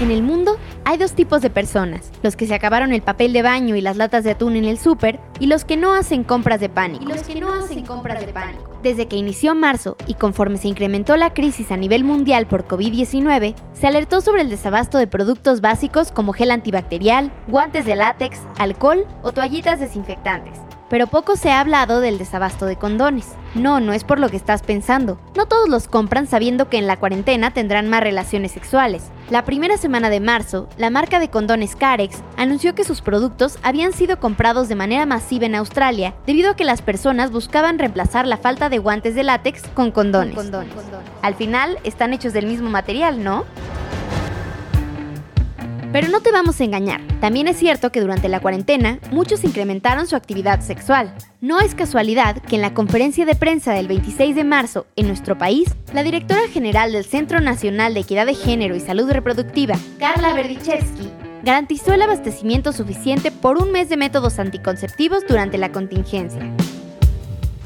En el mundo hay dos tipos de personas, los que se acabaron el papel de baño y las latas de atún en el súper y los que no hacen compras de pánico. los que no hacen compras de pánico. Desde que inició marzo y conforme se incrementó la crisis a nivel mundial por COVID-19, se alertó sobre el desabasto de productos básicos como gel antibacterial, guantes de látex, alcohol o toallitas desinfectantes pero poco se ha hablado del desabasto de condones. No, no es por lo que estás pensando. No todos los compran sabiendo que en la cuarentena tendrán más relaciones sexuales. La primera semana de marzo, la marca de condones Carex anunció que sus productos habían sido comprados de manera masiva en Australia debido a que las personas buscaban reemplazar la falta de guantes de látex con condones. Al final, están hechos del mismo material, ¿no? Pero no te vamos a engañar, también es cierto que durante la cuarentena muchos incrementaron su actividad sexual. No es casualidad que en la conferencia de prensa del 26 de marzo en nuestro país, la directora general del Centro Nacional de Equidad de Género y Salud Reproductiva, Carla Berdichevsky, garantizó el abastecimiento suficiente por un mes de métodos anticonceptivos durante la contingencia.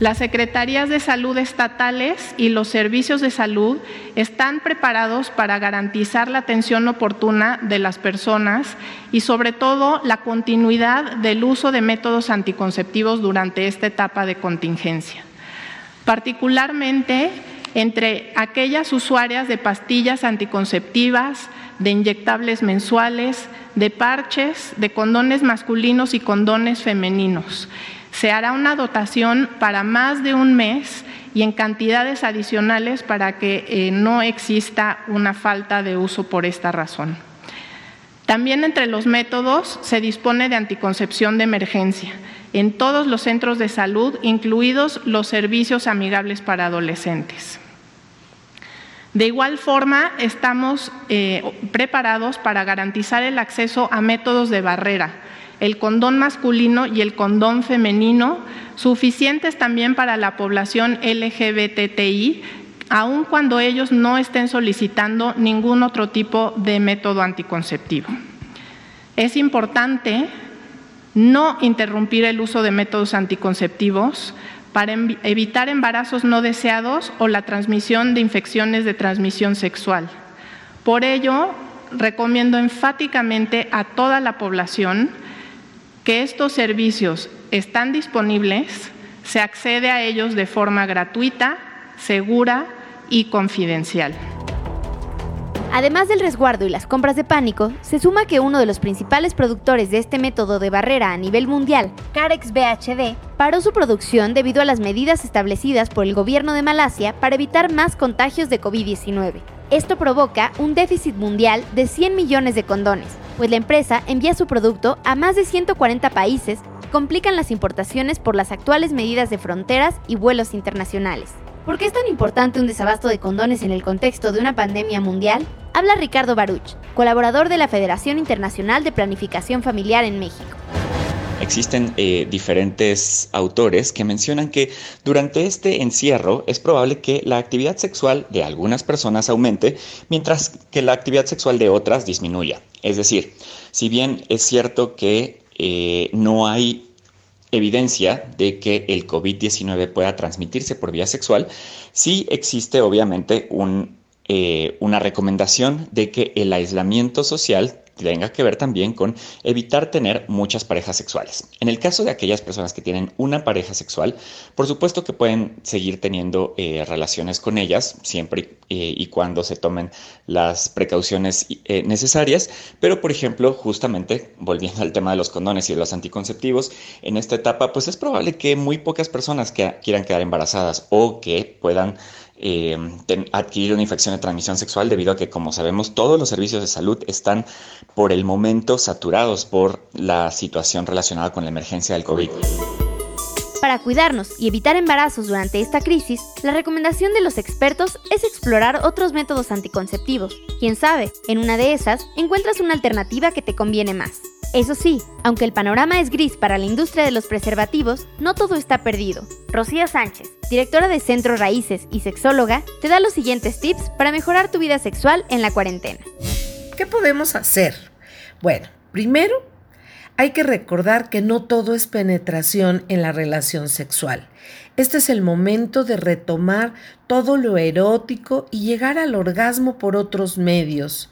Las secretarías de salud estatales y los servicios de salud están preparados para garantizar la atención oportuna de las personas y sobre todo la continuidad del uso de métodos anticonceptivos durante esta etapa de contingencia. Particularmente entre aquellas usuarias de pastillas anticonceptivas, de inyectables mensuales, de parches, de condones masculinos y condones femeninos se hará una dotación para más de un mes y en cantidades adicionales para que eh, no exista una falta de uso por esta razón. También entre los métodos se dispone de anticoncepción de emergencia en todos los centros de salud, incluidos los servicios amigables para adolescentes. De igual forma, estamos eh, preparados para garantizar el acceso a métodos de barrera, el condón masculino y el condón femenino, suficientes también para la población LGBTI, aun cuando ellos no estén solicitando ningún otro tipo de método anticonceptivo. Es importante no interrumpir el uso de métodos anticonceptivos para evitar embarazos no deseados o la transmisión de infecciones de transmisión sexual. Por ello, recomiendo enfáticamente a toda la población que estos servicios están disponibles, se accede a ellos de forma gratuita, segura y confidencial. Además del resguardo y las compras de pánico, se suma que uno de los principales productores de este método de barrera a nivel mundial, Carex BHD, paró su producción debido a las medidas establecidas por el gobierno de Malasia para evitar más contagios de COVID-19. Esto provoca un déficit mundial de 100 millones de condones, pues la empresa envía su producto a más de 140 países y complican las importaciones por las actuales medidas de fronteras y vuelos internacionales. ¿Por qué es tan importante un desabasto de condones en el contexto de una pandemia mundial? Habla Ricardo Baruch, colaborador de la Federación Internacional de Planificación Familiar en México. Existen eh, diferentes autores que mencionan que durante este encierro es probable que la actividad sexual de algunas personas aumente, mientras que la actividad sexual de otras disminuya. Es decir, si bien es cierto que eh, no hay evidencia de que el COVID-19 pueda transmitirse por vía sexual, sí existe obviamente eh, una recomendación de que el aislamiento social tenga que ver también con evitar tener muchas parejas sexuales. En el caso de aquellas personas que tienen una pareja sexual, por supuesto que pueden seguir teniendo eh, relaciones con ellas siempre eh, y cuando se tomen las precauciones eh, necesarias, pero por ejemplo, justamente volviendo al tema de los condones y de los anticonceptivos, en esta etapa pues es probable que muy pocas personas que quieran quedar embarazadas o que puedan eh, adquirir una infección de transmisión sexual debido a que, como sabemos, todos los servicios de salud están por el momento saturados por la situación relacionada con la emergencia del COVID. Para cuidarnos y evitar embarazos durante esta crisis, la recomendación de los expertos es explorar otros métodos anticonceptivos. Quién sabe, en una de esas encuentras una alternativa que te conviene más. Eso sí, aunque el panorama es gris para la industria de los preservativos, no todo está perdido. Rocío Sánchez, directora de Centro Raíces y sexóloga, te da los siguientes tips para mejorar tu vida sexual en la cuarentena. ¿Qué podemos hacer? Bueno, primero, hay que recordar que no todo es penetración en la relación sexual. Este es el momento de retomar todo lo erótico y llegar al orgasmo por otros medios.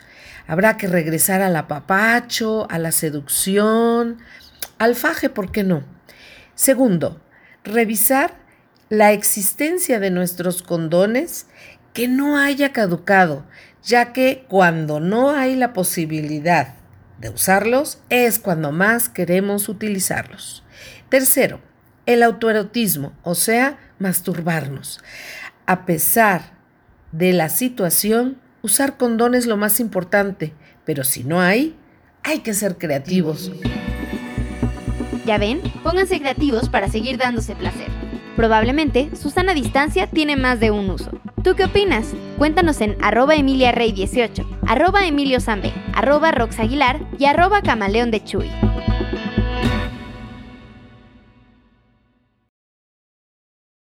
Habrá que regresar al apapacho, a la seducción, al faje, ¿por qué no? Segundo, revisar la existencia de nuestros condones que no haya caducado, ya que cuando no hay la posibilidad de usarlos es cuando más queremos utilizarlos. Tercero, el autoerotismo, o sea, masturbarnos. A pesar de la situación, usar condón es lo más importante, pero si no hay, hay que ser creativos. Ya ven, pónganse creativos para seguir dándose placer. Probablemente Susana Distancia tiene más de un uso. ¿Tú qué opinas? Cuéntanos en arroba emiliarey18, arroba emilio arroba roxaguilar y arroba camaleón de chuy.